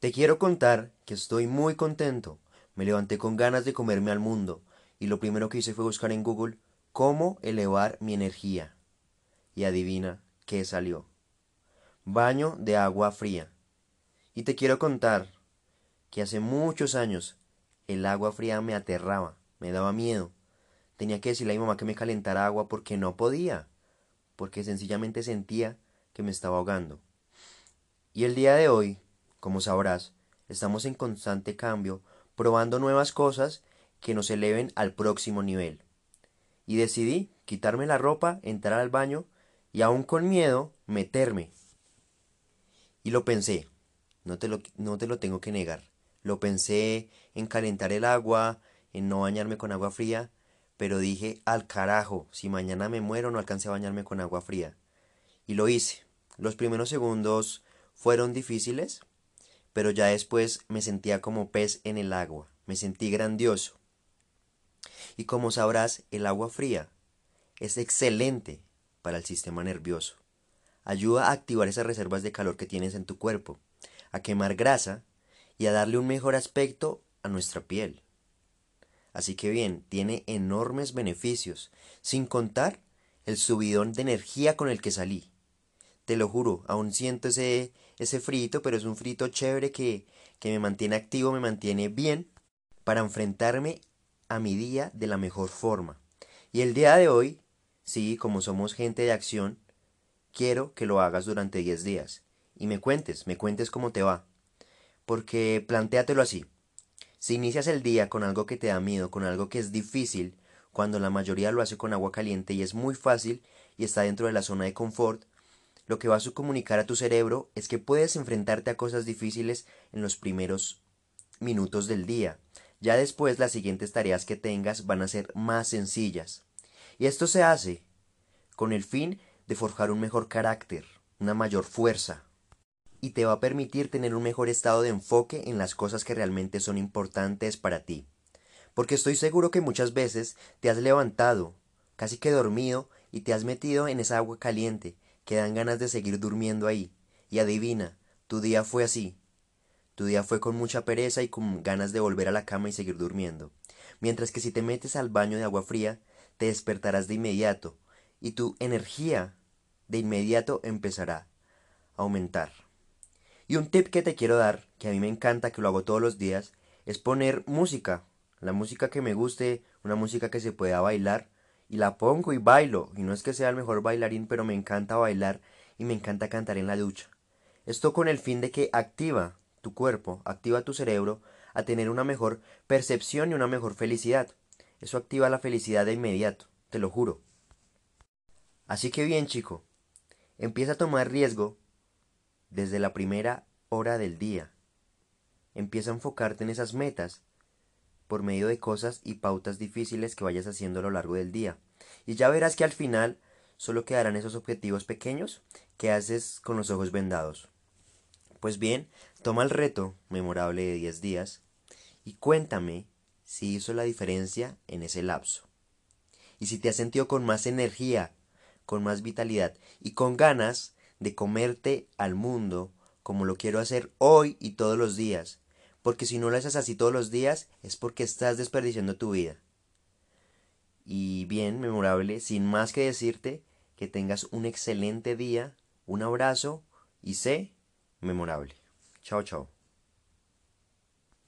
Te quiero contar que estoy muy contento. Me levanté con ganas de comerme al mundo y lo primero que hice fue buscar en Google cómo elevar mi energía. Y adivina qué salió. Baño de agua fría. Y te quiero contar que hace muchos años el agua fría me aterraba, me daba miedo. Tenía que decirle a mi mamá que me calentara agua porque no podía, porque sencillamente sentía que me estaba ahogando. Y el día de hoy, como sabrás, estamos en constante cambio, probando nuevas cosas que nos eleven al próximo nivel. Y decidí quitarme la ropa, entrar al baño y aún con miedo meterme. Y lo pensé, no te lo, no te lo tengo que negar. Lo pensé en calentar el agua, en no bañarme con agua fría, pero dije al carajo, si mañana me muero no alcancé a bañarme con agua fría. Y lo hice. Los primeros segundos fueron difíciles, pero ya después me sentía como pez en el agua, me sentí grandioso. Y como sabrás, el agua fría es excelente para el sistema nervioso. Ayuda a activar esas reservas de calor que tienes en tu cuerpo, a quemar grasa y a darle un mejor aspecto a nuestra piel. Así que bien, tiene enormes beneficios, sin contar el subidón de energía con el que salí. Te lo juro, aún siento ese, ese frito, pero es un frito chévere que, que me mantiene activo, me mantiene bien para enfrentarme a mi día de la mejor forma. Y el día de hoy, sí, como somos gente de acción, quiero que lo hagas durante 10 días. Y me cuentes, me cuentes cómo te va. Porque plantéatelo así. Si inicias el día con algo que te da miedo, con algo que es difícil, cuando la mayoría lo hace con agua caliente y es muy fácil y está dentro de la zona de confort, lo que vas a comunicar a tu cerebro es que puedes enfrentarte a cosas difíciles en los primeros minutos del día. Ya después las siguientes tareas que tengas van a ser más sencillas. Y esto se hace con el fin de forjar un mejor carácter, una mayor fuerza, y te va a permitir tener un mejor estado de enfoque en las cosas que realmente son importantes para ti. Porque estoy seguro que muchas veces te has levantado, casi que dormido, y te has metido en esa agua caliente, que dan ganas de seguir durmiendo ahí. Y adivina, tu día fue así. Tu día fue con mucha pereza y con ganas de volver a la cama y seguir durmiendo. Mientras que si te metes al baño de agua fría, te despertarás de inmediato, y tu energía de inmediato empezará a aumentar. Y un tip que te quiero dar, que a mí me encanta, que lo hago todos los días, es poner música. La música que me guste, una música que se pueda bailar, y la pongo y bailo. Y no es que sea el mejor bailarín, pero me encanta bailar y me encanta cantar en la ducha. Esto con el fin de que activa tu cuerpo, activa tu cerebro a tener una mejor percepción y una mejor felicidad. Eso activa la felicidad de inmediato, te lo juro. Así que bien, chico, empieza a tomar riesgo desde la primera hora del día. Empieza a enfocarte en esas metas por medio de cosas y pautas difíciles que vayas haciendo a lo largo del día. Y ya verás que al final solo quedarán esos objetivos pequeños que haces con los ojos vendados. Pues bien, toma el reto memorable de 10 días y cuéntame si hizo la diferencia en ese lapso. Y si te has sentido con más energía, con más vitalidad y con ganas de comerte al mundo como lo quiero hacer hoy y todos los días, porque si no lo haces así todos los días es porque estás desperdiciando tu vida. Y bien, memorable, sin más que decirte, que tengas un excelente día, un abrazo y sé memorable. Chao, chao.